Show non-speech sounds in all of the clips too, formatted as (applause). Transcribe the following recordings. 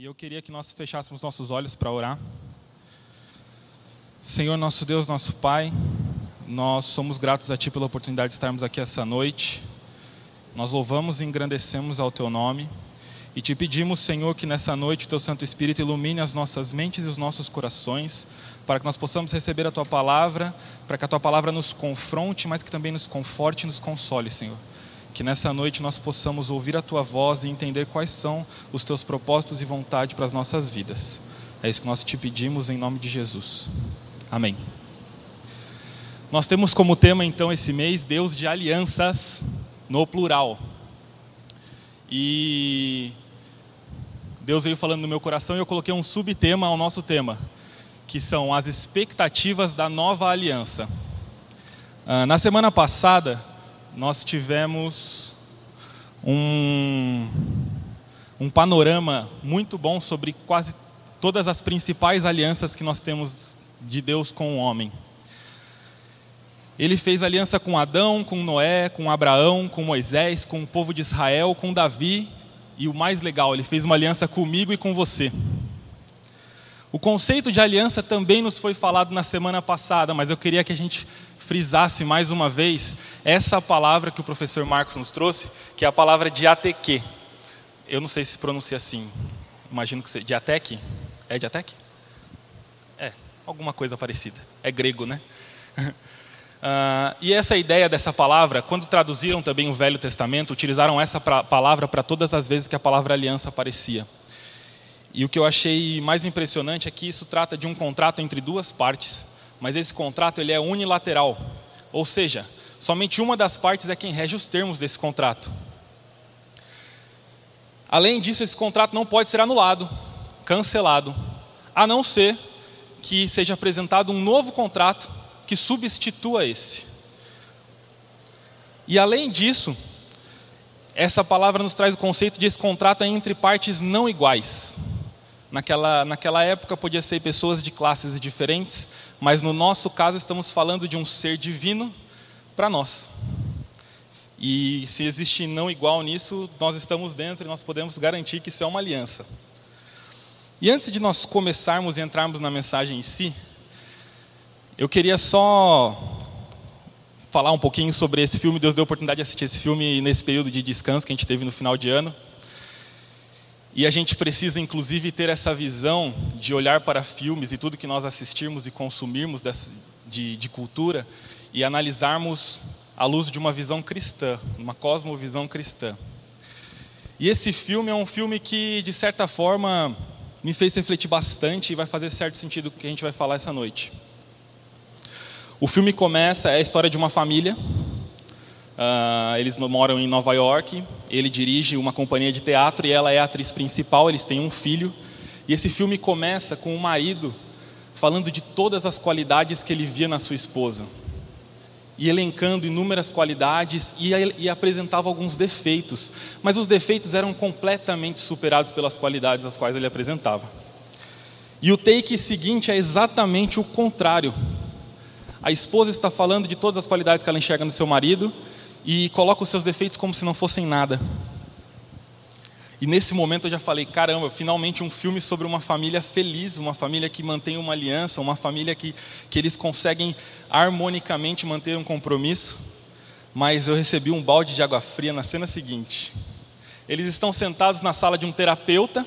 E eu queria que nós fechássemos nossos olhos para orar. Senhor, nosso Deus, nosso Pai, nós somos gratos a Ti pela oportunidade de estarmos aqui essa noite. Nós louvamos e engrandecemos ao Teu nome. E te pedimos, Senhor, que nessa noite o Teu Santo Espírito ilumine as nossas mentes e os nossos corações, para que nós possamos receber a Tua palavra, para que a Tua palavra nos confronte, mas que também nos conforte e nos console, Senhor. Que nessa noite nós possamos ouvir a tua voz e entender quais são os teus propósitos e vontade para as nossas vidas. É isso que nós te pedimos em nome de Jesus. Amém. Nós temos como tema então esse mês Deus de alianças no plural. E Deus veio falando no meu coração e eu coloquei um subtema ao nosso tema, que são as expectativas da nova aliança. Ah, na semana passada, nós tivemos um, um panorama muito bom sobre quase todas as principais alianças que nós temos de Deus com o homem. Ele fez aliança com Adão, com Noé, com Abraão, com Moisés, com o povo de Israel, com Davi e o mais legal, ele fez uma aliança comigo e com você. O conceito de aliança também nos foi falado na semana passada, mas eu queria que a gente frisasse mais uma vez essa palavra que o professor Marcos nos trouxe, que é a palavra diateque. Eu não sei se pronuncia assim. Imagino que seja diateque. É diateque? É, alguma coisa parecida. É grego, né? Uh, (laughs) e essa ideia dessa palavra, quando traduziram também o Velho Testamento, utilizaram essa pra, palavra para todas as vezes que a palavra aliança aparecia. E o que eu achei mais impressionante é que isso trata de um contrato entre duas partes mas esse contrato ele é unilateral, ou seja, somente uma das partes é quem rege os termos desse contrato. Além disso, esse contrato não pode ser anulado, cancelado, a não ser que seja apresentado um novo contrato que substitua esse. E além disso, essa palavra nos traz o conceito de esse contrato é entre partes não iguais. Naquela, naquela época podia ser pessoas de classes diferentes, mas no nosso caso estamos falando de um ser divino para nós. E se existe não igual nisso, nós estamos dentro e nós podemos garantir que isso é uma aliança. E antes de nós começarmos e entrarmos na mensagem em si, eu queria só falar um pouquinho sobre esse filme. Deus deu a oportunidade de assistir esse filme nesse período de descanso que a gente teve no final de ano. E a gente precisa, inclusive, ter essa visão de olhar para filmes e tudo que nós assistirmos e consumirmos de, de cultura e analisarmos à luz de uma visão cristã, uma cosmovisão cristã. E esse filme é um filme que, de certa forma, me fez refletir bastante e vai fazer certo sentido o que a gente vai falar essa noite. O filme começa, é a história de uma família Uh, eles moram em Nova York. Ele dirige uma companhia de teatro e ela é a atriz principal. Eles têm um filho. E esse filme começa com o marido falando de todas as qualidades que ele via na sua esposa. E elencando inúmeras qualidades e, e apresentava alguns defeitos. Mas os defeitos eram completamente superados pelas qualidades as quais ele apresentava. E o take seguinte é exatamente o contrário. A esposa está falando de todas as qualidades que ela enxerga no seu marido, e coloca os seus defeitos como se não fossem nada. E nesse momento eu já falei: caramba, finalmente um filme sobre uma família feliz, uma família que mantém uma aliança, uma família que, que eles conseguem harmonicamente manter um compromisso. Mas eu recebi um balde de água fria na cena seguinte. Eles estão sentados na sala de um terapeuta,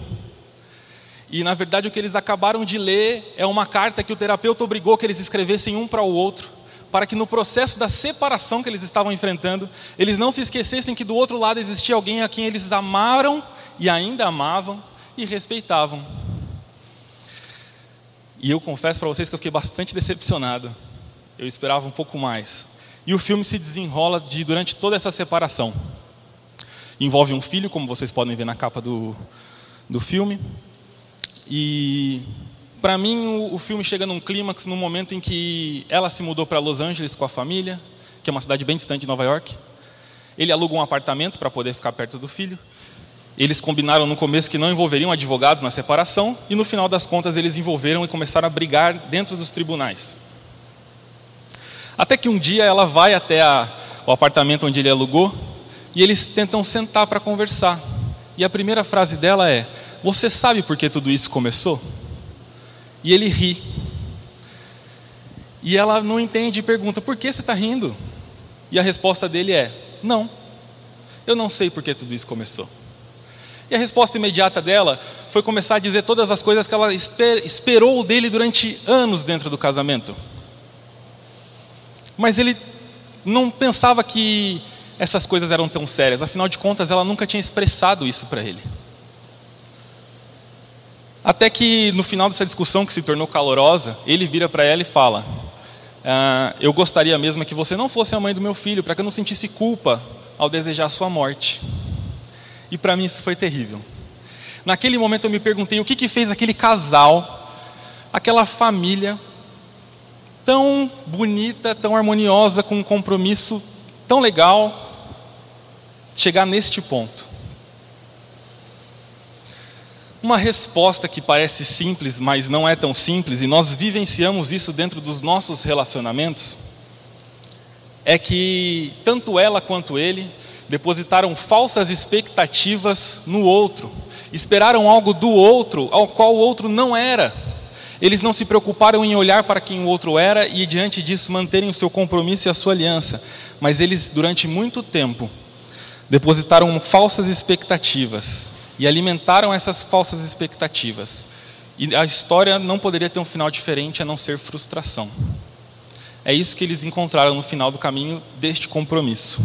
e na verdade o que eles acabaram de ler é uma carta que o terapeuta obrigou que eles escrevessem um para o outro para que no processo da separação que eles estavam enfrentando, eles não se esquecessem que do outro lado existia alguém a quem eles amaram e ainda amavam e respeitavam. E eu confesso para vocês que eu fiquei bastante decepcionado. Eu esperava um pouco mais. E o filme se desenrola de, durante toda essa separação. Envolve um filho, como vocês podem ver na capa do, do filme. E para mim, o, filme chega num clímax no momento em que ela se mudou para Los Angeles com a família, que é uma cidade bem distante de Nova York. Ele aluga um apartamento para poder ficar perto do filho. Eles combinaram no começo que não envolveriam advogados na separação, e no final das contas eles envolveram e começaram a brigar dentro dos tribunais. Até que um dia ela vai até a, o apartamento onde ele alugou, e eles tentam sentar para conversar. E a primeira frase dela é: Você sabe por que tudo isso começou? E ele ri. E ela não entende e pergunta: Por que você está rindo? E a resposta dele é: Não, eu não sei por que tudo isso começou. E a resposta imediata dela foi começar a dizer todas as coisas que ela esper, esperou dele durante anos dentro do casamento. Mas ele não pensava que essas coisas eram tão sérias, afinal de contas, ela nunca tinha expressado isso para ele. Até que no final dessa discussão que se tornou calorosa, ele vira para ela e fala: ah, Eu gostaria mesmo que você não fosse a mãe do meu filho, para que eu não sentisse culpa ao desejar sua morte. E para mim isso foi terrível. Naquele momento eu me perguntei o que, que fez aquele casal, aquela família, tão bonita, tão harmoniosa, com um compromisso tão legal, chegar neste ponto. Uma resposta que parece simples, mas não é tão simples, e nós vivenciamos isso dentro dos nossos relacionamentos, é que tanto ela quanto ele depositaram falsas expectativas no outro, esperaram algo do outro, ao qual o outro não era. Eles não se preocuparam em olhar para quem o outro era e, diante disso, manterem o seu compromisso e a sua aliança, mas eles, durante muito tempo, depositaram falsas expectativas e alimentaram essas falsas expectativas. E a história não poderia ter um final diferente a não ser frustração. É isso que eles encontraram no final do caminho deste compromisso.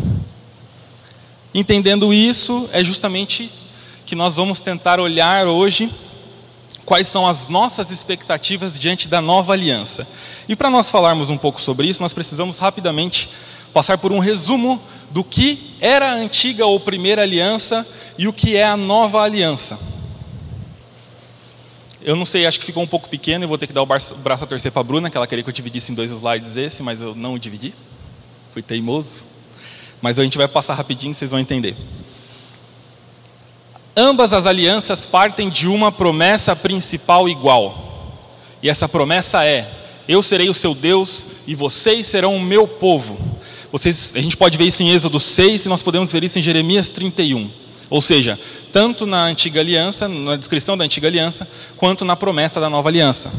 Entendendo isso, é justamente que nós vamos tentar olhar hoje quais são as nossas expectativas diante da nova aliança. E para nós falarmos um pouco sobre isso, nós precisamos rapidamente passar por um resumo do que era a antiga ou primeira aliança e o que é a nova aliança. Eu não sei, acho que ficou um pouco pequeno, eu vou ter que dar o braço a torcer para a Bruna, que ela queria que eu dividisse em dois slides esse, mas eu não dividi. Fui teimoso. Mas a gente vai passar rapidinho, vocês vão entender. Ambas as alianças partem de uma promessa principal igual. E essa promessa é: Eu serei o seu Deus e vocês serão o meu povo. Vocês, a gente pode ver isso em Êxodo 6 e nós podemos ver isso em Jeremias 31. Ou seja, tanto na antiga aliança, na descrição da antiga aliança, quanto na promessa da nova aliança.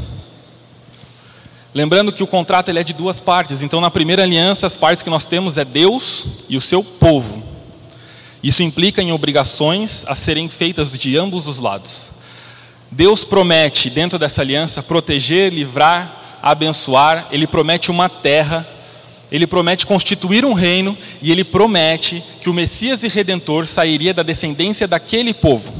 Lembrando que o contrato ele é de duas partes. Então, na primeira aliança, as partes que nós temos é Deus e o seu povo. Isso implica em obrigações a serem feitas de ambos os lados. Deus promete, dentro dessa aliança, proteger, livrar, abençoar. Ele promete uma terra. Ele promete constituir um reino. E ele promete que o Messias e Redentor sairia da descendência daquele povo.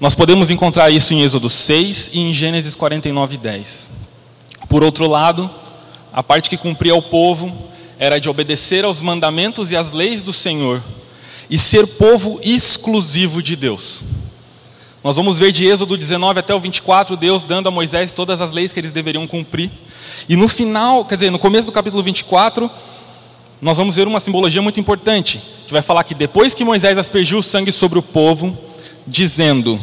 Nós podemos encontrar isso em Êxodo 6 e em Gênesis 49, 10. Por outro lado, a parte que cumpria o povo era de obedecer aos mandamentos e às leis do Senhor e ser povo exclusivo de Deus. Nós vamos ver de Êxodo 19 até o 24, Deus dando a Moisés todas as leis que eles deveriam cumprir. E no final, quer dizer, no começo do capítulo 24, nós vamos ver uma simbologia muito importante, que vai falar que depois que Moisés aspergiu o sangue sobre o povo, dizendo: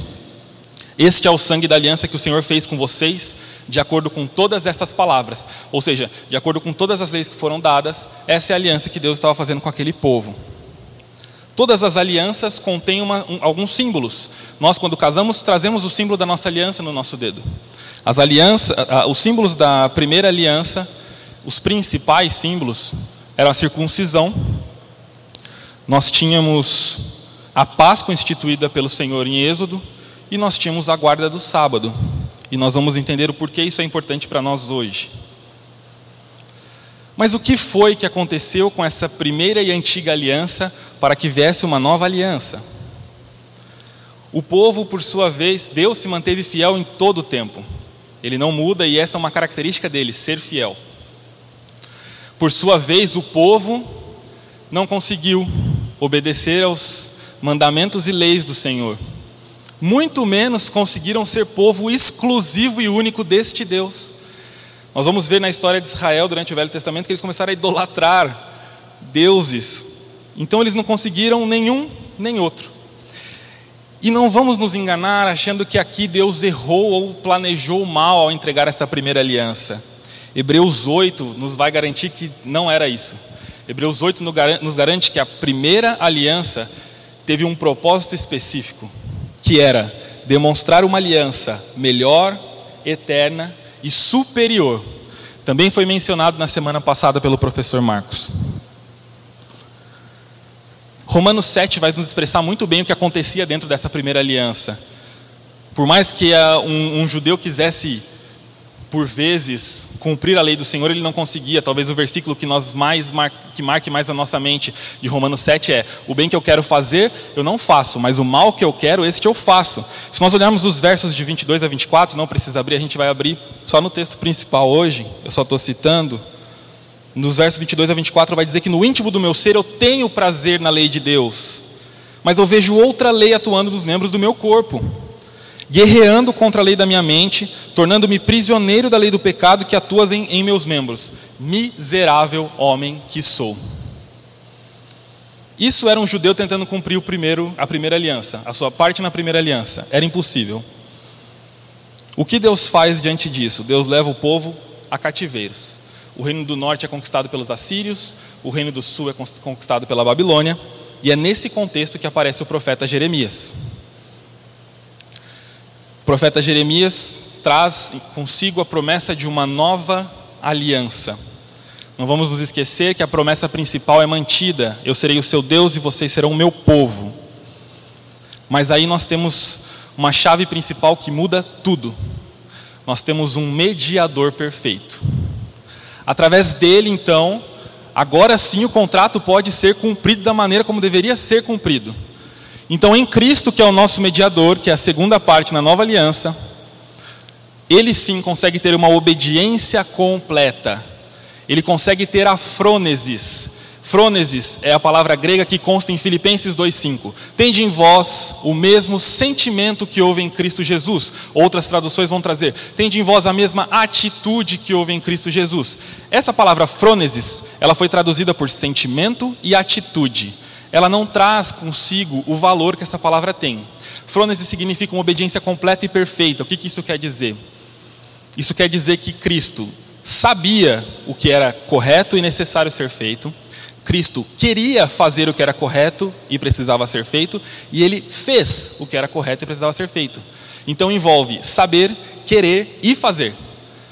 Este é o sangue da aliança que o Senhor fez com vocês de acordo com todas essas palavras, ou seja, de acordo com todas as leis que foram dadas, essa é a aliança que Deus estava fazendo com aquele povo. Todas as alianças contêm uma, um, alguns símbolos. Nós, quando casamos, trazemos o símbolo da nossa aliança no nosso dedo. As alianças, os símbolos da primeira aliança, os principais símbolos, eram a circuncisão. Nós tínhamos a Páscoa instituída pelo Senhor em Êxodo e nós tínhamos a guarda do sábado. E nós vamos entender o porquê isso é importante para nós hoje. Mas o que foi que aconteceu com essa primeira e antiga aliança para que viesse uma nova aliança? O povo, por sua vez, Deus se manteve fiel em todo o tempo. Ele não muda e essa é uma característica dele, ser fiel. Por sua vez, o povo não conseguiu obedecer aos mandamentos e leis do Senhor muito menos conseguiram ser povo exclusivo e único deste Deus. Nós vamos ver na história de Israel durante o Velho Testamento que eles começaram a idolatrar deuses. Então eles não conseguiram nenhum nem outro. E não vamos nos enganar achando que aqui Deus errou ou planejou mal ao entregar essa primeira aliança. Hebreus 8 nos vai garantir que não era isso. Hebreus 8 nos garante que a primeira aliança teve um propósito específico que era demonstrar uma aliança melhor, eterna e superior. Também foi mencionado na semana passada pelo professor Marcos. Romanos 7 vai nos expressar muito bem o que acontecia dentro dessa primeira aliança. Por mais que ah, um, um judeu quisesse por vezes cumprir a lei do Senhor, ele não conseguia. Talvez o versículo que nós mais mar... que marque mais a nossa mente de Romanos 7 é: o bem que eu quero fazer, eu não faço, mas o mal que eu quero, este eu faço. Se nós olharmos os versos de 22 a 24, não precisa abrir, a gente vai abrir só no texto principal hoje. Eu só estou citando. Nos versos 22 a 24 vai dizer que no íntimo do meu ser eu tenho prazer na lei de Deus, mas eu vejo outra lei atuando nos membros do meu corpo guerreando contra a lei da minha mente, tornando-me prisioneiro da lei do pecado que atua em, em meus membros. Miserável homem que sou. Isso era um judeu tentando cumprir o primeiro, a primeira aliança, a sua parte na primeira aliança. Era impossível. O que Deus faz diante disso? Deus leva o povo a cativeiros. O reino do norte é conquistado pelos assírios, o reino do sul é conquistado pela Babilônia, e é nesse contexto que aparece o profeta Jeremias. O profeta Jeremias traz consigo a promessa de uma nova aliança. Não vamos nos esquecer que a promessa principal é mantida: eu serei o seu Deus e vocês serão o meu povo. Mas aí nós temos uma chave principal que muda tudo. Nós temos um mediador perfeito. Através dele, então, agora sim o contrato pode ser cumprido da maneira como deveria ser cumprido. Então, em Cristo, que é o nosso mediador, que é a segunda parte na nova aliança, ele sim consegue ter uma obediência completa. Ele consegue ter a frônesis. Frônesis é a palavra grega que consta em Filipenses 2:5. Tende em vós o mesmo sentimento que houve em Cristo Jesus. Outras traduções vão trazer: tende em vós a mesma atitude que houve em Cristo Jesus. Essa palavra frônesis, ela foi traduzida por sentimento e atitude ela não traz consigo o valor que essa palavra tem. Frônese significa uma obediência completa e perfeita. O que, que isso quer dizer? Isso quer dizer que Cristo sabia o que era correto e necessário ser feito. Cristo queria fazer o que era correto e precisava ser feito, e ele fez o que era correto e precisava ser feito. Então envolve saber, querer e fazer,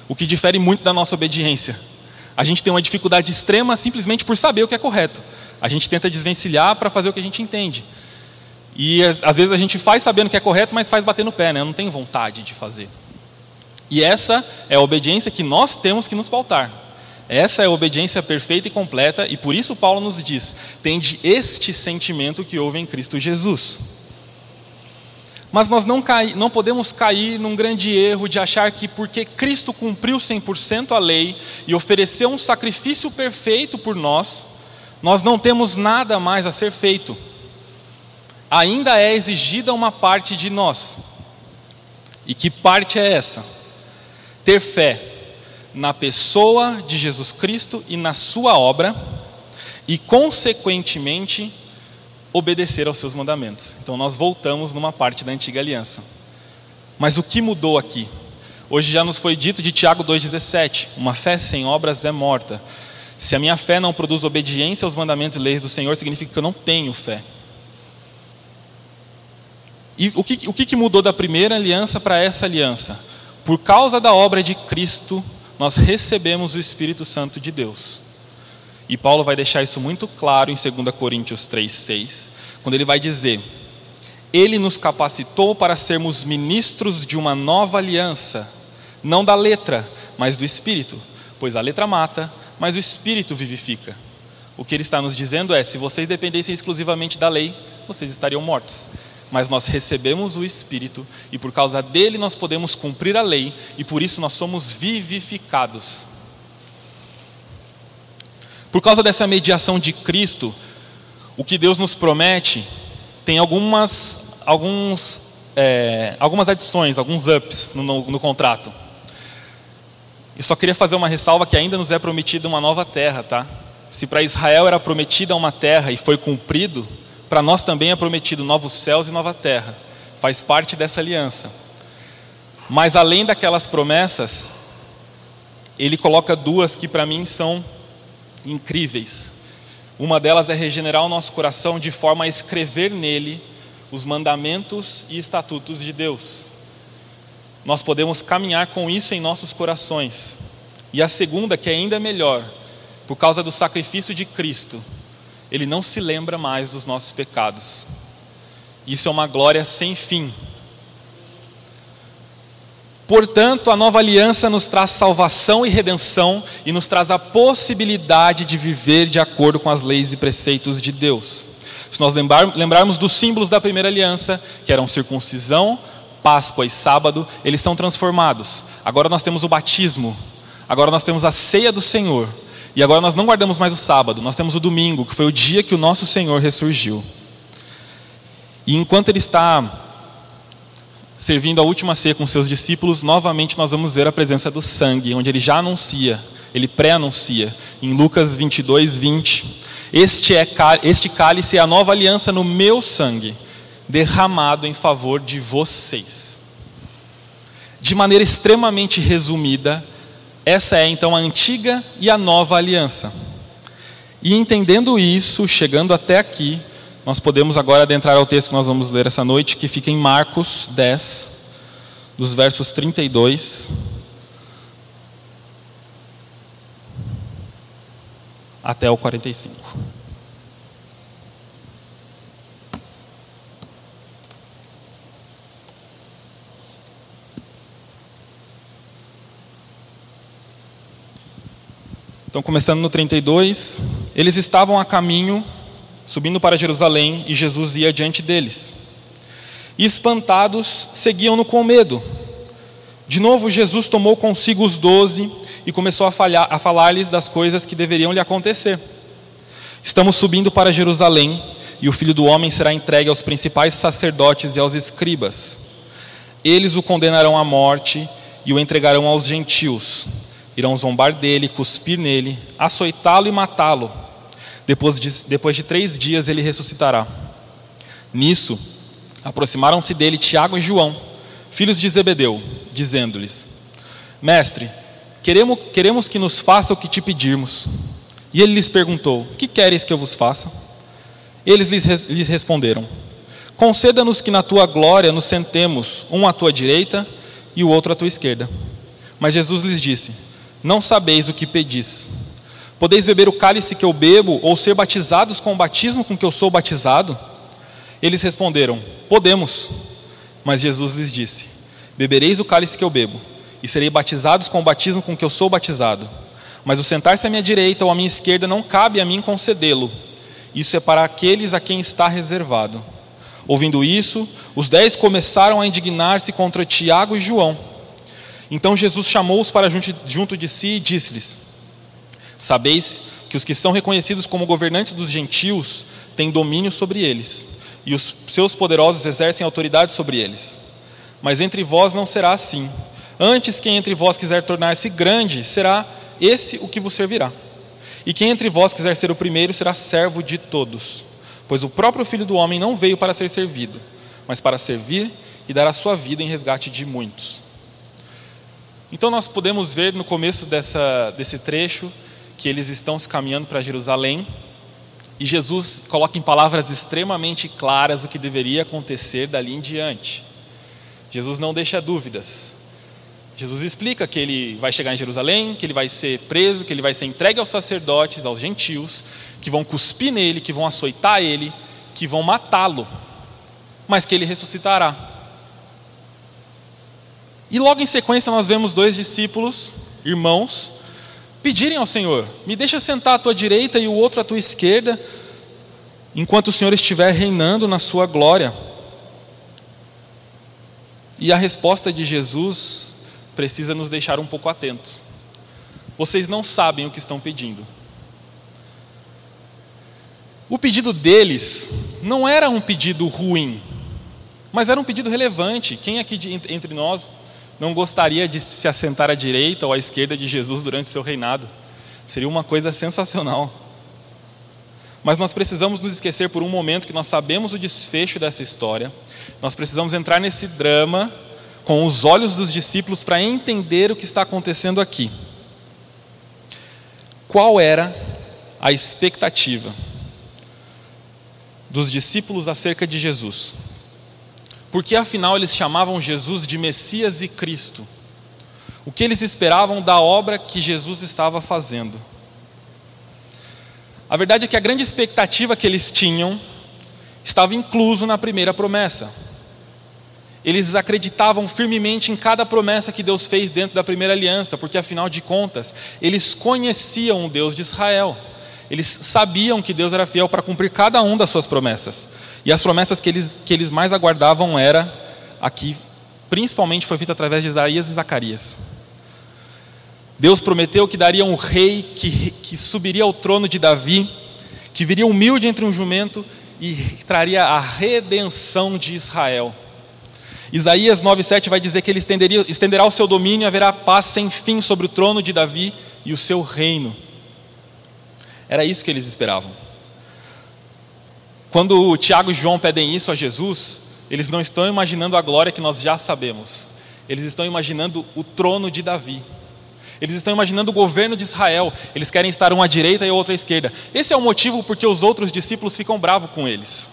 o que difere muito da nossa obediência. A gente tem uma dificuldade extrema simplesmente por saber o que é correto. A gente tenta desvencilhar para fazer o que a gente entende. E às vezes a gente faz sabendo que é correto, mas faz bater no pé, né? não tem vontade de fazer. E essa é a obediência que nós temos que nos pautar. Essa é a obediência perfeita e completa, e por isso Paulo nos diz: tende este sentimento que houve em Cristo Jesus. Mas nós não, cai, não podemos cair num grande erro de achar que porque Cristo cumpriu 100% a lei e ofereceu um sacrifício perfeito por nós, nós não temos nada mais a ser feito. Ainda é exigida uma parte de nós. E que parte é essa? Ter fé na pessoa de Jesus Cristo e na sua obra, e consequentemente obedecer aos seus mandamentos. Então nós voltamos numa parte da antiga aliança. Mas o que mudou aqui? Hoje já nos foi dito de Tiago 2,17: uma fé sem obras é morta. Se a minha fé não produz obediência aos mandamentos e leis do Senhor, significa que eu não tenho fé. E o que, o que mudou da primeira aliança para essa aliança? Por causa da obra de Cristo, nós recebemos o Espírito Santo de Deus. E Paulo vai deixar isso muito claro em 2 Coríntios 3,6, quando ele vai dizer: Ele nos capacitou para sermos ministros de uma nova aliança, não da letra, mas do Espírito, pois a letra mata, mas o Espírito vivifica. O que ele está nos dizendo é: se vocês dependessem exclusivamente da lei, vocês estariam mortos. Mas nós recebemos o Espírito e por causa dele nós podemos cumprir a lei e por isso nós somos vivificados. Por causa dessa mediação de Cristo, o que Deus nos promete tem algumas, alguns, é, algumas adições, alguns ups no, no, no contrato. E só queria fazer uma ressalva que ainda nos é prometida uma nova terra, tá? Se para Israel era prometida uma terra e foi cumprido, para nós também é prometido novos céus e nova terra. Faz parte dessa aliança. Mas além daquelas promessas, ele coloca duas que para mim são incríveis. Uma delas é regenerar o nosso coração de forma a escrever nele os mandamentos e estatutos de Deus. Nós podemos caminhar com isso em nossos corações. E a segunda, que é ainda melhor, por causa do sacrifício de Cristo, Ele não se lembra mais dos nossos pecados. Isso é uma glória sem fim. Portanto, a nova aliança nos traz salvação e redenção e nos traz a possibilidade de viver de acordo com as leis e preceitos de Deus. Se nós lembrarmos dos símbolos da primeira aliança, que eram circuncisão, Páscoa e sábado, eles são transformados. Agora nós temos o batismo, agora nós temos a ceia do Senhor. E agora nós não guardamos mais o sábado, nós temos o domingo, que foi o dia que o nosso Senhor ressurgiu. E enquanto ele está servindo a última ceia com seus discípulos, novamente nós vamos ver a presença do sangue, onde ele já anuncia, ele pré-anuncia, em Lucas 22, 20. Este, é, este cálice é a nova aliança no meu sangue, derramado em favor de vocês. De maneira extremamente resumida, essa é então a antiga e a nova aliança. E entendendo isso, chegando até aqui, nós podemos agora adentrar ao texto que nós vamos ler essa noite, que fica em Marcos 10, dos versos 32 até o 45. Então, começando no 32, eles estavam a caminho subindo para Jerusalém, e Jesus ia diante deles. E espantados, seguiam-no com medo. De novo, Jesus tomou consigo os doze e começou a, a falar-lhes das coisas que deveriam lhe acontecer. Estamos subindo para Jerusalém, e o filho do homem será entregue aos principais sacerdotes e aos escribas. Eles o condenarão à morte e o entregarão aos gentios. Irão zombar dele, cuspir nele, açoitá-lo e matá-lo depois de, depois de três dias ele ressuscitará. Nisso, aproximaram-se dele Tiago e João, filhos de Zebedeu, dizendo-lhes: Mestre, queremos, queremos que nos faça o que te pedirmos. E ele lhes perguntou: Que queres que eu vos faça? Eles lhes, lhes responderam: Conceda-nos que na tua glória nos sentemos, um à tua direita e o outro à tua esquerda. Mas Jesus lhes disse: Não sabeis o que pedis. Podeis beber o cálice que eu bebo, ou ser batizados com o batismo com que eu sou batizado? Eles responderam: Podemos. Mas Jesus lhes disse: Bebereis o cálice que eu bebo, e serei batizados com o batismo com que eu sou batizado. Mas o sentar-se à minha direita ou à minha esquerda não cabe a mim concedê-lo. Isso é para aqueles a quem está reservado. Ouvindo isso, os dez começaram a indignar-se contra Tiago e João. Então Jesus chamou-os para junto de si e disse-lhes: Sabeis que os que são reconhecidos como governantes dos gentios têm domínio sobre eles, e os seus poderosos exercem autoridade sobre eles. Mas entre vós não será assim. Antes, quem entre vós quiser tornar-se grande, será esse o que vos servirá. E quem entre vós quiser ser o primeiro, será servo de todos. Pois o próprio Filho do Homem não veio para ser servido, mas para servir e dar a sua vida em resgate de muitos. Então, nós podemos ver no começo dessa, desse trecho que eles estão se caminhando para Jerusalém e Jesus coloca em palavras extremamente claras o que deveria acontecer dali em diante. Jesus não deixa dúvidas. Jesus explica que ele vai chegar em Jerusalém, que ele vai ser preso, que ele vai ser entregue aos sacerdotes, aos gentios, que vão cuspir nele, que vão açoitar ele, que vão matá-lo, mas que ele ressuscitará. E logo em sequência nós vemos dois discípulos, irmãos, pedirem ao Senhor: me deixa sentar à tua direita e o outro à tua esquerda, enquanto o Senhor estiver reinando na sua glória. E a resposta de Jesus precisa nos deixar um pouco atentos. Vocês não sabem o que estão pedindo. O pedido deles não era um pedido ruim, mas era um pedido relevante. Quem aqui entre nós não gostaria de se assentar à direita ou à esquerda de Jesus durante seu reinado. Seria uma coisa sensacional. Mas nós precisamos nos esquecer por um momento que nós sabemos o desfecho dessa história. Nós precisamos entrar nesse drama com os olhos dos discípulos para entender o que está acontecendo aqui. Qual era a expectativa dos discípulos acerca de Jesus? Porque afinal eles chamavam Jesus de Messias e Cristo. O que eles esperavam da obra que Jesus estava fazendo. A verdade é que a grande expectativa que eles tinham estava incluso na primeira promessa. Eles acreditavam firmemente em cada promessa que Deus fez dentro da primeira aliança, porque afinal de contas, eles conheciam o Deus de Israel. Eles sabiam que Deus era fiel para cumprir cada uma das suas promessas. E as promessas que eles, que eles mais aguardavam era aqui, principalmente foi feita através de Isaías e Zacarias. Deus prometeu que daria um rei que, que subiria ao trono de Davi, que viria humilde entre um jumento e traria a redenção de Israel. Isaías 9,7 vai dizer que ele estenderá o seu domínio e haverá paz sem fim sobre o trono de Davi e o seu reino. Era isso que eles esperavam. Quando Tiago e João pedem isso a Jesus, eles não estão imaginando a glória que nós já sabemos, eles estão imaginando o trono de Davi. Eles estão imaginando o governo de Israel. Eles querem estar um à direita e outro à esquerda. Esse é o motivo porque os outros discípulos ficam bravos com eles.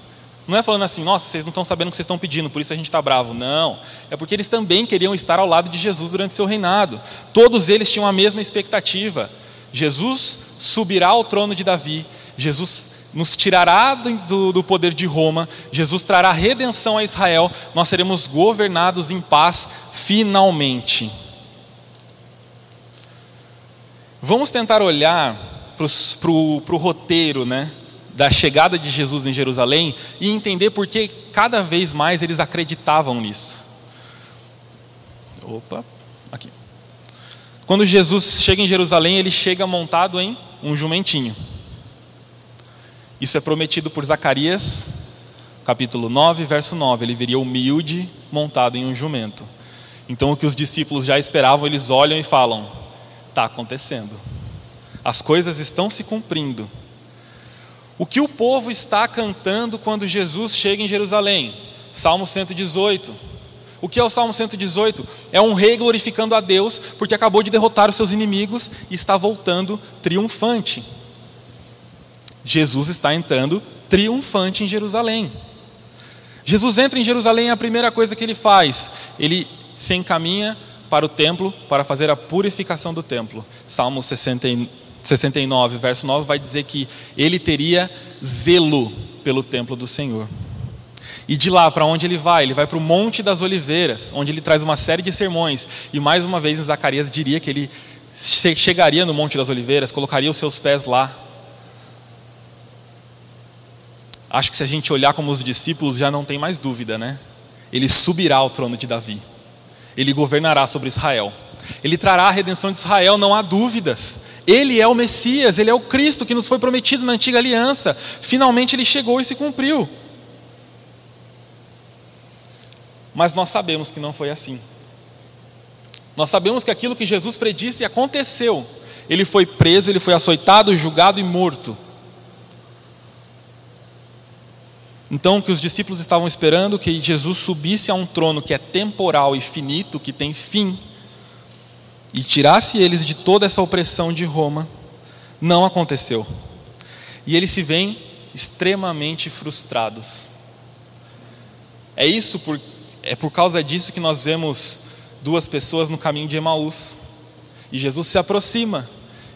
Não é falando assim, nossa, vocês não estão sabendo o que vocês estão pedindo, por isso a gente está bravo. Não. É porque eles também queriam estar ao lado de Jesus durante seu reinado. Todos eles tinham a mesma expectativa. Jesus subirá ao trono de Davi. Jesus nos tirará do, do poder de Roma. Jesus trará redenção a Israel. Nós seremos governados em paz finalmente. Vamos tentar olhar para o roteiro, né? da chegada de Jesus em Jerusalém e entender por que cada vez mais eles acreditavam nisso. Opa. Quando Jesus chega em Jerusalém, ele chega montado em um jumentinho. Isso é prometido por Zacarias, capítulo 9, verso 9. Ele viria humilde, montado em um jumento. Então, o que os discípulos já esperavam, eles olham e falam: está acontecendo. As coisas estão se cumprindo. O que o povo está cantando quando Jesus chega em Jerusalém? Salmo 118. O que é o Salmo 118? É um rei glorificando a Deus porque acabou de derrotar os seus inimigos e está voltando triunfante. Jesus está entrando triunfante em Jerusalém. Jesus entra em Jerusalém e a primeira coisa que ele faz, ele se encaminha para o templo para fazer a purificação do templo. Salmo 69. 69, verso 9, vai dizer que ele teria zelo pelo templo do Senhor. E de lá, para onde ele vai? Ele vai para o Monte das Oliveiras, onde ele traz uma série de sermões. E mais uma vez, Zacarias diria que ele chegaria no Monte das Oliveiras, colocaria os seus pés lá. Acho que se a gente olhar como os discípulos, já não tem mais dúvida, né? Ele subirá ao trono de Davi, ele governará sobre Israel, ele trará a redenção de Israel, não há dúvidas. Ele é o Messias, ele é o Cristo que nos foi prometido na antiga aliança. Finalmente ele chegou e se cumpriu. Mas nós sabemos que não foi assim. Nós sabemos que aquilo que Jesus predisse aconteceu. Ele foi preso, ele foi açoitado, julgado e morto. Então, que os discípulos estavam esperando que Jesus subisse a um trono que é temporal e finito, que tem fim, e tirasse eles de toda essa opressão de Roma, não aconteceu. E eles se veem extremamente frustrados. É isso por, é por causa disso que nós vemos duas pessoas no caminho de Emaús. E Jesus se aproxima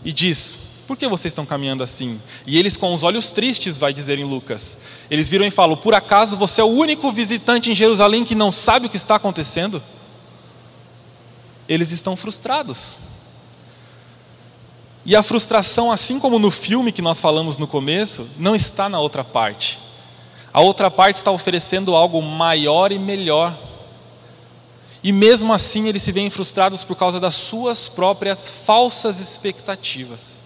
e diz: Por que vocês estão caminhando assim? E eles, com os olhos tristes, vai dizer em Lucas. Eles viram e falam: Por acaso você é o único visitante em Jerusalém que não sabe o que está acontecendo? eles estão frustrados. E a frustração, assim como no filme que nós falamos no começo, não está na outra parte. A outra parte está oferecendo algo maior e melhor. E mesmo assim eles se veem frustrados por causa das suas próprias falsas expectativas.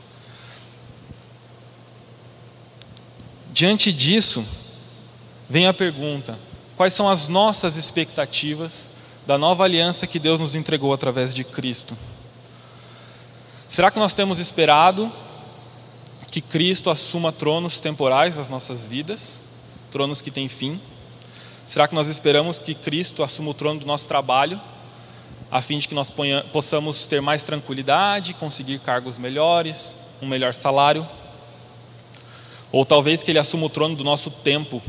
Diante disso, vem a pergunta: quais são as nossas expectativas da nova aliança que Deus nos entregou através de Cristo. Será que nós temos esperado que Cristo assuma tronos temporais nas nossas vidas, tronos que têm fim? Será que nós esperamos que Cristo assuma o trono do nosso trabalho, a fim de que nós ponha, possamos ter mais tranquilidade, conseguir cargos melhores, um melhor salário? Ou talvez que Ele assuma o trono do nosso tempo,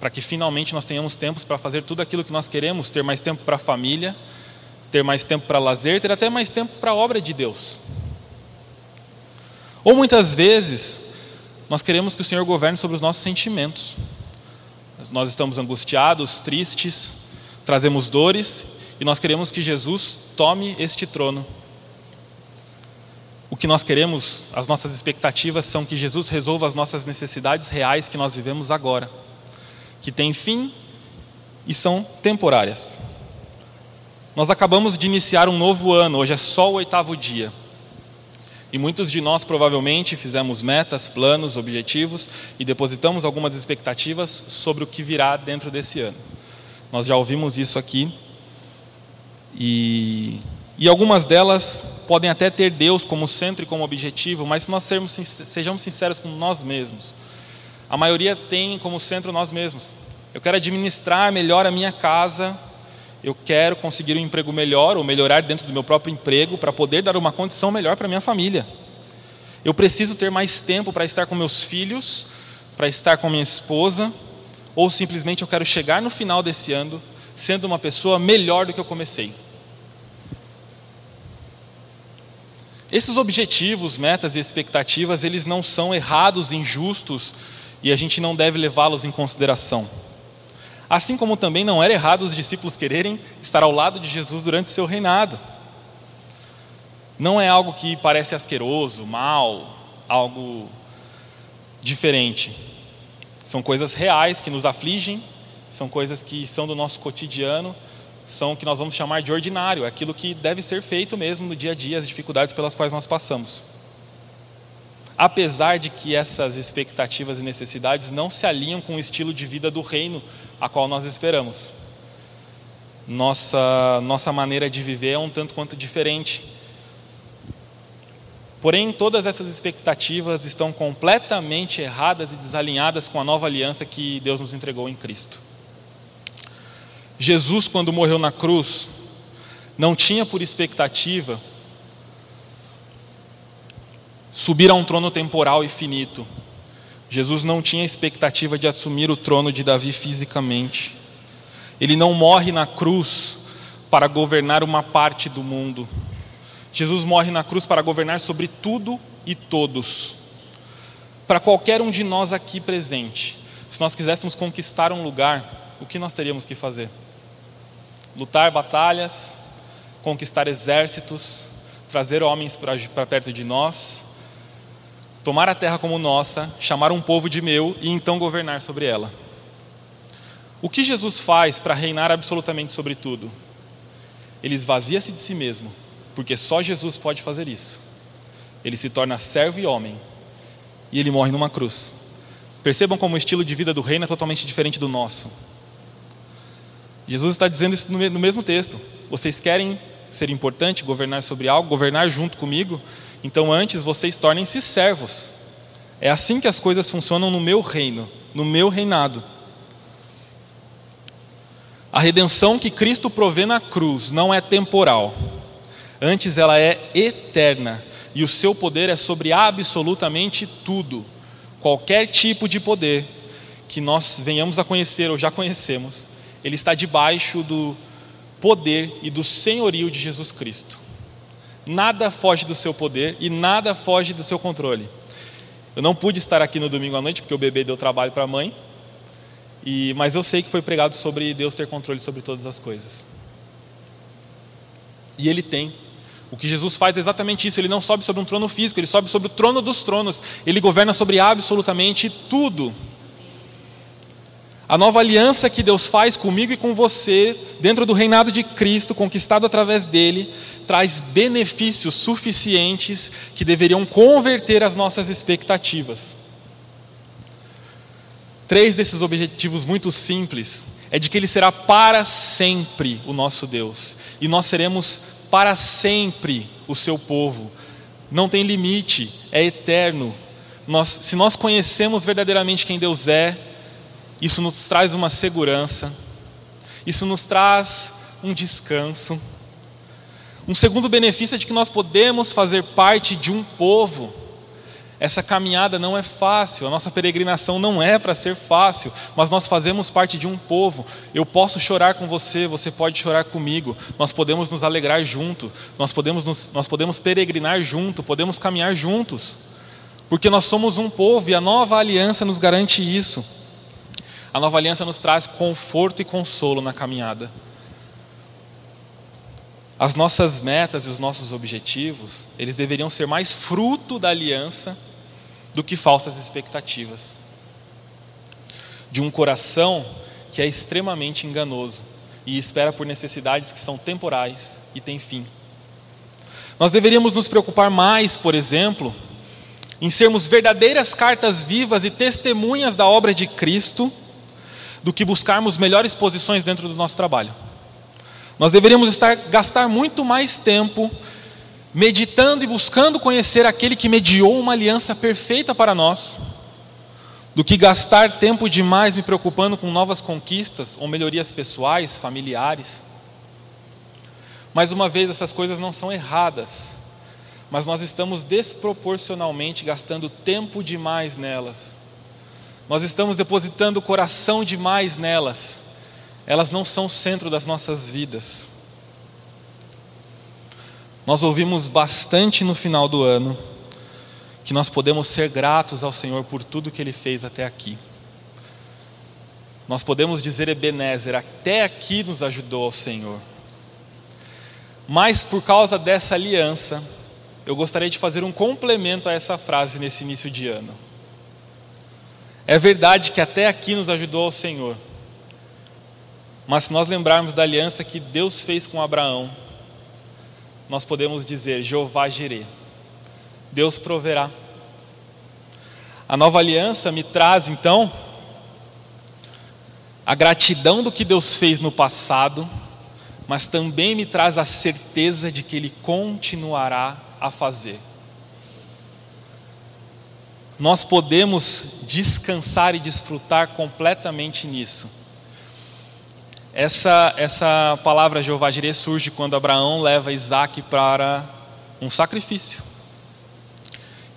para que finalmente nós tenhamos tempos para fazer tudo aquilo que nós queremos, ter mais tempo para a família, ter mais tempo para lazer, ter até mais tempo para a obra de Deus. Ou muitas vezes, nós queremos que o Senhor governe sobre os nossos sentimentos. Nós estamos angustiados, tristes, trazemos dores e nós queremos que Jesus tome este trono. O que nós queremos, as nossas expectativas são que Jesus resolva as nossas necessidades reais que nós vivemos agora, que têm fim e são temporárias. Nós acabamos de iniciar um novo ano, hoje é só o oitavo dia. E muitos de nós provavelmente fizemos metas, planos, objetivos e depositamos algumas expectativas sobre o que virá dentro desse ano. Nós já ouvimos isso aqui. E, e algumas delas podem até ter Deus como centro e como objetivo, mas se nós sermos, sejamos sinceros com nós mesmos, a maioria tem como centro nós mesmos. Eu quero administrar melhor a minha casa, eu quero conseguir um emprego melhor ou melhorar dentro do meu próprio emprego para poder dar uma condição melhor para minha família. Eu preciso ter mais tempo para estar com meus filhos, para estar com minha esposa, ou simplesmente eu quero chegar no final desse ano sendo uma pessoa melhor do que eu comecei. Esses objetivos, metas e expectativas, eles não são errados, injustos, e a gente não deve levá-los em consideração. Assim como também não era errado os discípulos quererem estar ao lado de Jesus durante seu reinado. Não é algo que parece asqueroso, mal, algo diferente. São coisas reais que nos afligem, são coisas que são do nosso cotidiano, são o que nós vamos chamar de ordinário, aquilo que deve ser feito mesmo no dia a dia, as dificuldades pelas quais nós passamos. Apesar de que essas expectativas e necessidades não se alinham com o estilo de vida do reino a qual nós esperamos. Nossa, nossa maneira de viver é um tanto quanto diferente. Porém, todas essas expectativas estão completamente erradas e desalinhadas com a nova aliança que Deus nos entregou em Cristo. Jesus, quando morreu na cruz, não tinha por expectativa subir a um trono temporal e finito, Jesus não tinha expectativa de assumir o trono de Davi fisicamente. Ele não morre na cruz para governar uma parte do mundo. Jesus morre na cruz para governar sobre tudo e todos. Para qualquer um de nós aqui presente, se nós quiséssemos conquistar um lugar, o que nós teríamos que fazer? Lutar batalhas, conquistar exércitos, trazer homens para perto de nós, tomar a terra como nossa, chamar um povo de meu e então governar sobre ela. O que Jesus faz para reinar absolutamente sobre tudo? Ele esvazia-se de si mesmo, porque só Jesus pode fazer isso. Ele se torna servo e homem, e ele morre numa cruz. Percebam como o estilo de vida do reino é totalmente diferente do nosso. Jesus está dizendo isso no mesmo texto. Vocês querem ser importante, governar sobre algo, governar junto comigo? Então, antes vocês tornem-se servos. É assim que as coisas funcionam no meu reino, no meu reinado. A redenção que Cristo provê na cruz não é temporal, antes ela é eterna, e o seu poder é sobre absolutamente tudo. Qualquer tipo de poder que nós venhamos a conhecer ou já conhecemos, ele está debaixo do poder e do senhorio de Jesus Cristo. Nada foge do seu poder e nada foge do seu controle. Eu não pude estar aqui no domingo à noite porque o bebê deu trabalho para a mãe, e, mas eu sei que foi pregado sobre Deus ter controle sobre todas as coisas. E Ele tem. O que Jesus faz é exatamente isso. Ele não sobe sobre um trono físico, ele sobe sobre o trono dos tronos. Ele governa sobre absolutamente tudo. A nova aliança que Deus faz comigo e com você, dentro do reinado de Cristo, conquistado através dele, traz benefícios suficientes que deveriam converter as nossas expectativas. Três desses objetivos muito simples é de que Ele será para sempre o nosso Deus e nós seremos para sempre o seu povo. Não tem limite, é eterno. Nós, se nós conhecemos verdadeiramente quem Deus é, isso nos traz uma segurança, isso nos traz um descanso um segundo benefício é de que nós podemos fazer parte de um povo. Essa caminhada não é fácil, a nossa peregrinação não é para ser fácil, mas nós fazemos parte de um povo. Eu posso chorar com você, você pode chorar comigo. Nós podemos nos alegrar junto, nós podemos, nos, nós podemos peregrinar junto, podemos caminhar juntos, porque nós somos um povo e a nova aliança nos garante isso. A nova aliança nos traz conforto e consolo na caminhada. As nossas metas e os nossos objetivos, eles deveriam ser mais fruto da aliança do que falsas expectativas. De um coração que é extremamente enganoso e espera por necessidades que são temporais e têm fim. Nós deveríamos nos preocupar mais, por exemplo, em sermos verdadeiras cartas vivas e testemunhas da obra de Cristo, do que buscarmos melhores posições dentro do nosso trabalho. Nós deveríamos estar, gastar muito mais tempo meditando e buscando conhecer aquele que mediou uma aliança perfeita para nós, do que gastar tempo demais me preocupando com novas conquistas ou melhorias pessoais, familiares. Mais uma vez, essas coisas não são erradas, mas nós estamos desproporcionalmente gastando tempo demais nelas. Nós estamos depositando coração demais nelas elas não são o centro das nossas vidas. Nós ouvimos bastante no final do ano que nós podemos ser gratos ao Senhor por tudo que Ele fez até aqui. Nós podemos dizer Ebenezer, até aqui nos ajudou o Senhor. Mas por causa dessa aliança, eu gostaria de fazer um complemento a essa frase nesse início de ano. É verdade que até aqui nos ajudou o Senhor, mas se nós lembrarmos da aliança que Deus fez com Abraão, nós podemos dizer: Jeová Jireh, Deus proverá. A nova aliança me traz então a gratidão do que Deus fez no passado, mas também me traz a certeza de que Ele continuará a fazer. Nós podemos descansar e desfrutar completamente nisso essa, essa palavra Jeová Jireh surge quando Abraão leva Isaac para um sacrifício.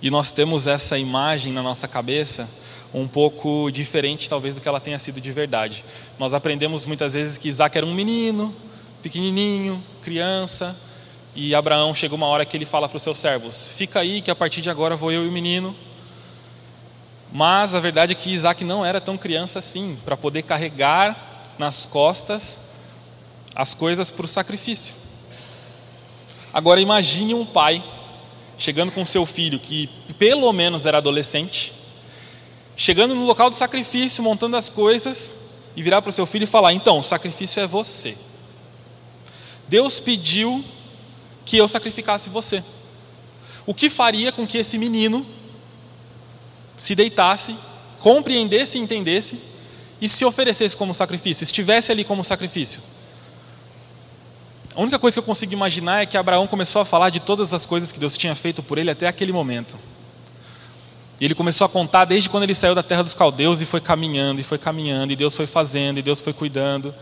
E nós temos essa imagem na nossa cabeça um pouco diferente, talvez, do que ela tenha sido de verdade. Nós aprendemos muitas vezes que Isaac era um menino, pequenininho, criança, e Abraão chega uma hora que ele fala para os seus servos: Fica aí, que a partir de agora vou eu e o menino. Mas a verdade é que Isaac não era tão criança assim, para poder carregar nas costas as coisas para o sacrifício. Agora imagine um pai chegando com seu filho, que pelo menos era adolescente, chegando no local do sacrifício, montando as coisas, e virar para o seu filho e falar: Então, o sacrifício é você. Deus pediu que eu sacrificasse você. O que faria com que esse menino se deitasse, compreendesse e entendesse e se oferecesse como sacrifício, estivesse ali como sacrifício. A única coisa que eu consigo imaginar é que Abraão começou a falar de todas as coisas que Deus tinha feito por ele até aquele momento. E ele começou a contar desde quando ele saiu da terra dos caldeus e foi caminhando, e foi caminhando, e Deus foi fazendo, e Deus foi cuidando.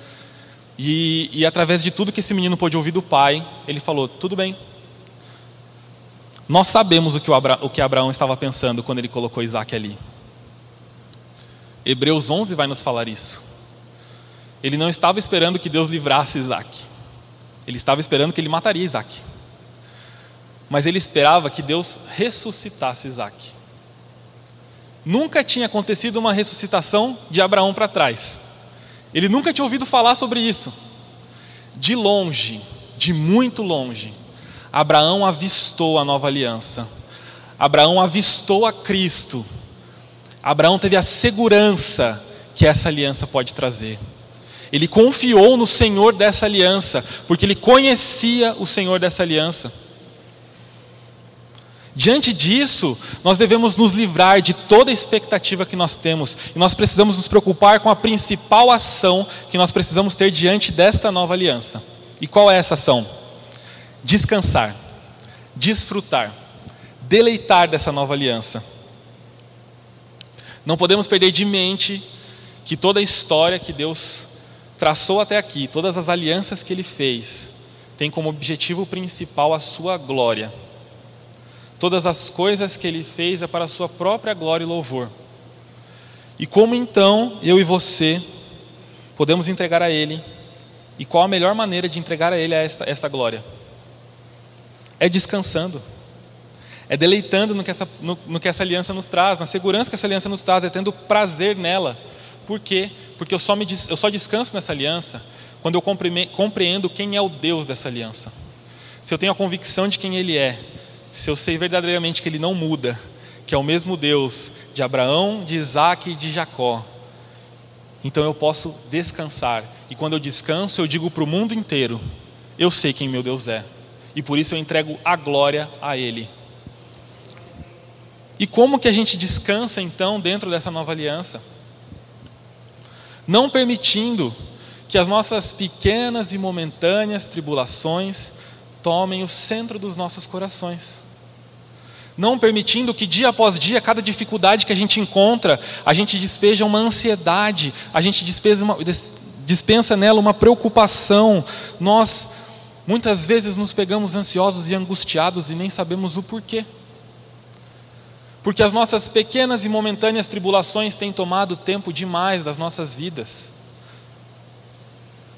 E, e através de tudo que esse menino pôde ouvir do pai, ele falou: Tudo bem. Nós sabemos o que, Abra, o que Abraão estava pensando quando ele colocou Isaac ali. Hebreus 11 vai nos falar isso. Ele não estava esperando que Deus livrasse Isaac. Ele estava esperando que ele mataria Isaac. Mas ele esperava que Deus ressuscitasse Isaac. Nunca tinha acontecido uma ressuscitação de Abraão para trás. Ele nunca tinha ouvido falar sobre isso. De longe, de muito longe, Abraão avistou a nova aliança. Abraão avistou a Cristo Abraão teve a segurança que essa aliança pode trazer. Ele confiou no Senhor dessa aliança, porque ele conhecia o Senhor dessa aliança. Diante disso, nós devemos nos livrar de toda expectativa que nós temos, e nós precisamos nos preocupar com a principal ação que nós precisamos ter diante desta nova aliança. E qual é essa ação? Descansar, desfrutar, deleitar dessa nova aliança. Não podemos perder de mente que toda a história que Deus traçou até aqui, todas as alianças que Ele fez, tem como objetivo principal a sua glória. Todas as coisas que ele fez é para a sua própria glória e louvor. E como então eu e você podemos entregar a ele? E qual a melhor maneira de entregar a ele esta, esta glória? É descansando, é deleitando no que, essa, no, no que essa aliança nos traz, na segurança que essa aliança nos traz, é tendo prazer nela. Por quê? Porque eu só, me, eu só descanso nessa aliança quando eu compreendo quem é o Deus dessa aliança. Se eu tenho a convicção de quem Ele é, se eu sei verdadeiramente que Ele não muda, que é o mesmo Deus de Abraão, de Isaac e de Jacó, então eu posso descansar. E quando eu descanso, eu digo para o mundo inteiro: eu sei quem meu Deus é. E por isso eu entrego a glória a Ele. E como que a gente descansa então dentro dessa nova aliança? Não permitindo que as nossas pequenas e momentâneas tribulações tomem o centro dos nossos corações. Não permitindo que dia após dia, cada dificuldade que a gente encontra, a gente despeja uma ansiedade, a gente uma, dispensa nela uma preocupação. Nós muitas vezes nos pegamos ansiosos e angustiados e nem sabemos o porquê. Porque as nossas pequenas e momentâneas tribulações têm tomado tempo demais das nossas vidas.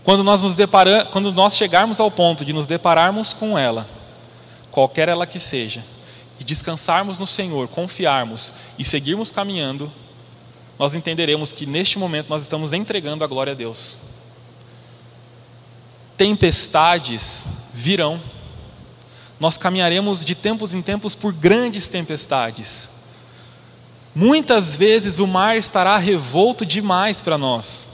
Quando nós, nos deparamos, quando nós chegarmos ao ponto de nos depararmos com ela, qualquer ela que seja, e descansarmos no Senhor, confiarmos e seguirmos caminhando, nós entenderemos que neste momento nós estamos entregando a glória a Deus. Tempestades virão, nós caminharemos de tempos em tempos por grandes tempestades. Muitas vezes o mar estará revolto demais para nós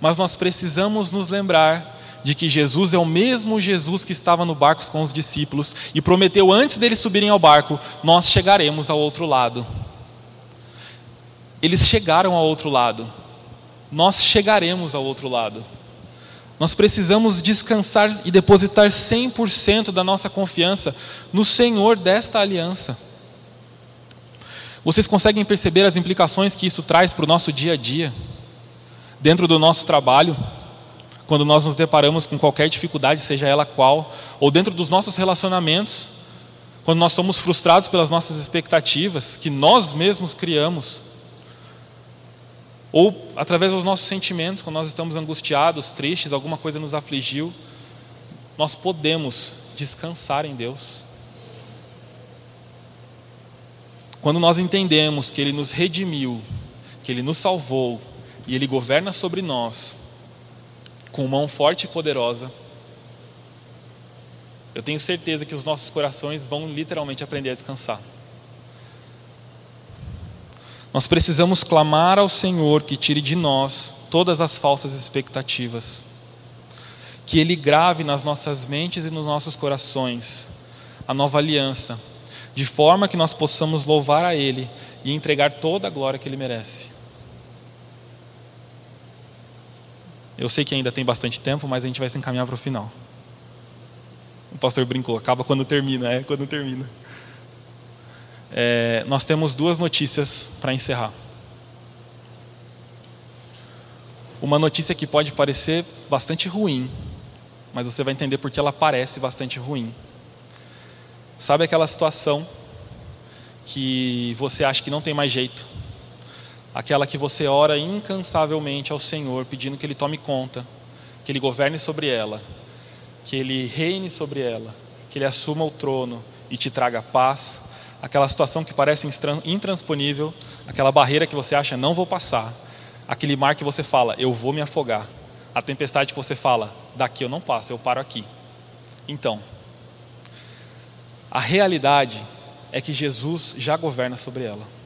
mas nós precisamos nos lembrar de que Jesus é o mesmo Jesus que estava no barco com os discípulos e prometeu antes deles subirem ao barco: nós chegaremos ao outro lado. Eles chegaram ao outro lado, nós chegaremos ao outro lado. Nós precisamos descansar e depositar 100% da nossa confiança no Senhor desta aliança. Vocês conseguem perceber as implicações que isso traz para o nosso dia a dia? dentro do nosso trabalho, quando nós nos deparamos com qualquer dificuldade, seja ela qual, ou dentro dos nossos relacionamentos, quando nós somos frustrados pelas nossas expectativas que nós mesmos criamos, ou através dos nossos sentimentos, quando nós estamos angustiados, tristes, alguma coisa nos afligiu, nós podemos descansar em Deus. Quando nós entendemos que Ele nos redimiu, que Ele nos salvou, e Ele governa sobre nós com mão forte e poderosa, eu tenho certeza que os nossos corações vão literalmente aprender a descansar. Nós precisamos clamar ao Senhor que tire de nós todas as falsas expectativas, que Ele grave nas nossas mentes e nos nossos corações a nova aliança, de forma que nós possamos louvar a Ele e entregar toda a glória que Ele merece. Eu sei que ainda tem bastante tempo, mas a gente vai se encaminhar para o final. O pastor brincou, acaba quando termina, é quando termina. É, nós temos duas notícias para encerrar. Uma notícia que pode parecer bastante ruim, mas você vai entender porque ela parece bastante ruim. Sabe aquela situação que você acha que não tem mais jeito, aquela que você ora incansavelmente ao Senhor, pedindo que Ele tome conta, que Ele governe sobre ela, que Ele reine sobre ela, que Ele assuma o trono e te traga paz, aquela situação que parece intransponível, aquela barreira que você acha não vou passar, aquele mar que você fala eu vou me afogar, a tempestade que você fala daqui eu não passo, eu paro aqui. Então, a realidade é que Jesus já governa sobre ela.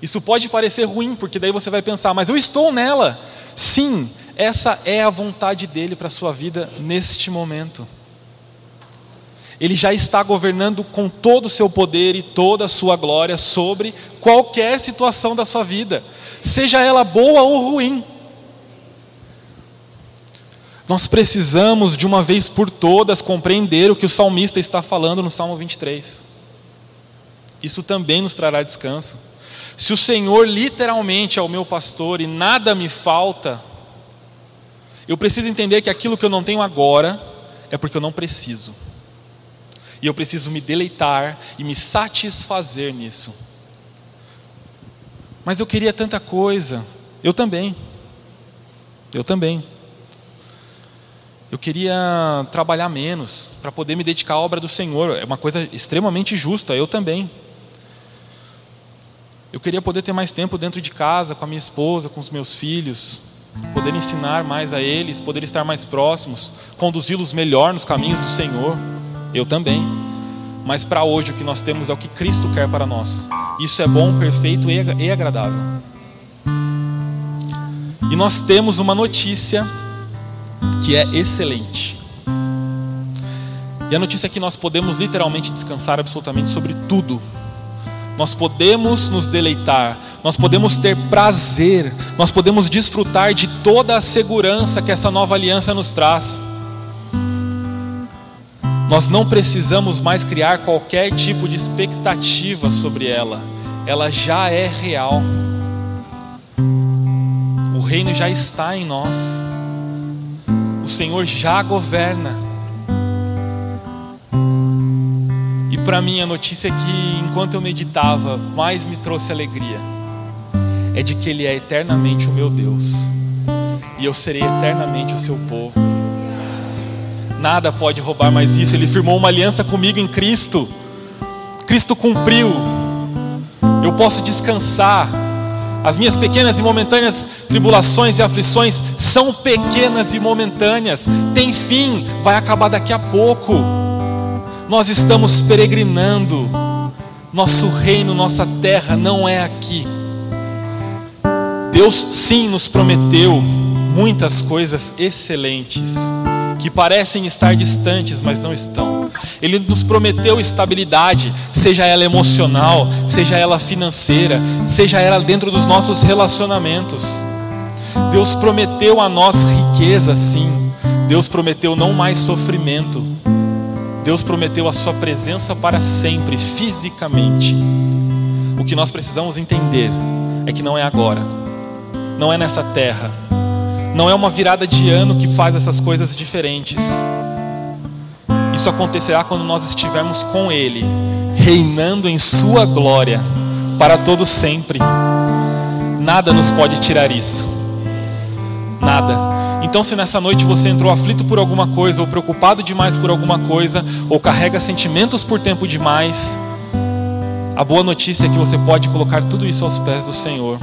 Isso pode parecer ruim, porque daí você vai pensar, mas eu estou nela. Sim, essa é a vontade dele para a sua vida neste momento. Ele já está governando com todo o seu poder e toda a sua glória sobre qualquer situação da sua vida, seja ela boa ou ruim. Nós precisamos, de uma vez por todas, compreender o que o salmista está falando no Salmo 23. Isso também nos trará descanso. Se o Senhor literalmente é o meu pastor e nada me falta, eu preciso entender que aquilo que eu não tenho agora é porque eu não preciso. E eu preciso me deleitar e me satisfazer nisso. Mas eu queria tanta coisa. Eu também. Eu também. Eu queria trabalhar menos para poder me dedicar à obra do Senhor. É uma coisa extremamente justa. Eu também. Eu queria poder ter mais tempo dentro de casa, com a minha esposa, com os meus filhos, poder ensinar mais a eles, poder estar mais próximos, conduzi-los melhor nos caminhos do Senhor. Eu também. Mas para hoje o que nós temos é o que Cristo quer para nós. Isso é bom, perfeito e agradável. E nós temos uma notícia que é excelente. E a notícia é que nós podemos literalmente descansar absolutamente sobre tudo. Nós podemos nos deleitar, nós podemos ter prazer, nós podemos desfrutar de toda a segurança que essa nova aliança nos traz. Nós não precisamos mais criar qualquer tipo de expectativa sobre ela, ela já é real. O reino já está em nós, o Senhor já governa. para mim a notícia que, enquanto eu meditava, mais me trouxe alegria é de que Ele é eternamente o meu Deus e eu serei eternamente o seu povo. Nada pode roubar mais isso. Ele firmou uma aliança comigo em Cristo. Cristo cumpriu. Eu posso descansar. As minhas pequenas e momentâneas tribulações e aflições são pequenas e momentâneas. Tem fim, vai acabar daqui a pouco. Nós estamos peregrinando. Nosso reino, nossa terra não é aqui. Deus sim nos prometeu muitas coisas excelentes que parecem estar distantes, mas não estão. Ele nos prometeu estabilidade, seja ela emocional, seja ela financeira, seja ela dentro dos nossos relacionamentos. Deus prometeu a nós riqueza, sim. Deus prometeu não mais sofrimento. Deus prometeu a sua presença para sempre, fisicamente. O que nós precisamos entender é que não é agora, não é nessa terra, não é uma virada de ano que faz essas coisas diferentes. Isso acontecerá quando nós estivermos com Ele, reinando em Sua glória para todo sempre. Nada nos pode tirar isso. Nada. Então, se nessa noite você entrou aflito por alguma coisa, ou preocupado demais por alguma coisa, ou carrega sentimentos por tempo demais, a boa notícia é que você pode colocar tudo isso aos pés do Senhor.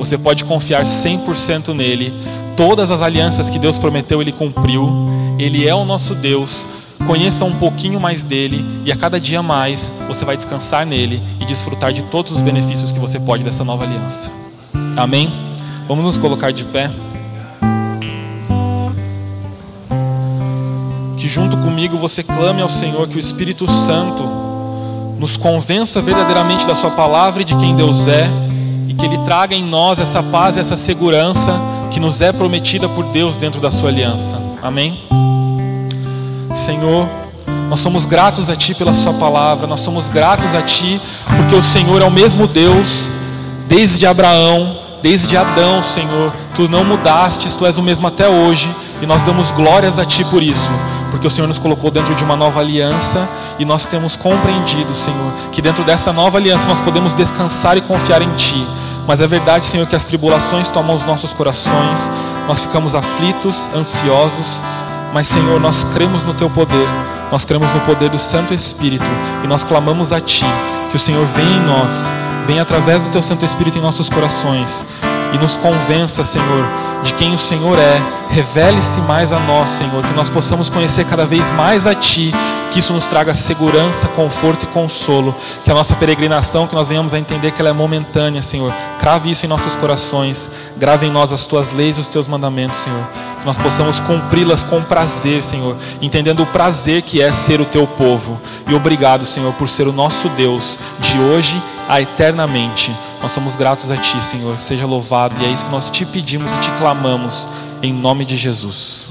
Você pode confiar 100% nele. Todas as alianças que Deus prometeu, ele cumpriu. Ele é o nosso Deus. Conheça um pouquinho mais dele e a cada dia mais você vai descansar nele e desfrutar de todos os benefícios que você pode dessa nova aliança. Amém? Vamos nos colocar de pé. que junto comigo você clame ao Senhor que o Espírito Santo nos convença verdadeiramente da Sua palavra e de quem Deus é, e que Ele traga em nós essa paz essa segurança que nos é prometida por Deus dentro da Sua aliança. Amém? Senhor, nós somos gratos a Ti pela Sua palavra, nós somos gratos a Ti porque o Senhor é o mesmo Deus desde Abraão, desde Adão, Senhor. Tu não mudastes, Tu és o mesmo até hoje e nós damos glórias a Ti por isso porque o Senhor nos colocou dentro de uma nova aliança e nós temos compreendido, Senhor, que dentro desta nova aliança nós podemos descansar e confiar em Ti. Mas é verdade, Senhor, que as tribulações tomam os nossos corações, nós ficamos aflitos, ansiosos, mas, Senhor, nós cremos no Teu poder, nós cremos no poder do Santo Espírito. E nós clamamos a Ti, que o Senhor venha em nós, venha através do Teu Santo Espírito em nossos corações. E nos convença, Senhor, de quem o Senhor é. Revele-se mais a nós, Senhor, que nós possamos conhecer cada vez mais a Ti, que isso nos traga segurança, conforto e consolo. Que a nossa peregrinação, que nós venhamos a entender que ela é momentânea, Senhor. Crave isso em nossos corações. Grave em nós as Tuas leis e os Teus mandamentos, Senhor. Que nós possamos cumpri-las com prazer, Senhor, entendendo o prazer que é ser o Teu povo. E obrigado, Senhor, por ser o nosso Deus de hoje a eternamente. Nós somos gratos a Ti, Senhor. Seja louvado. E é isso que nós te pedimos e te clamamos. Em nome de Jesus.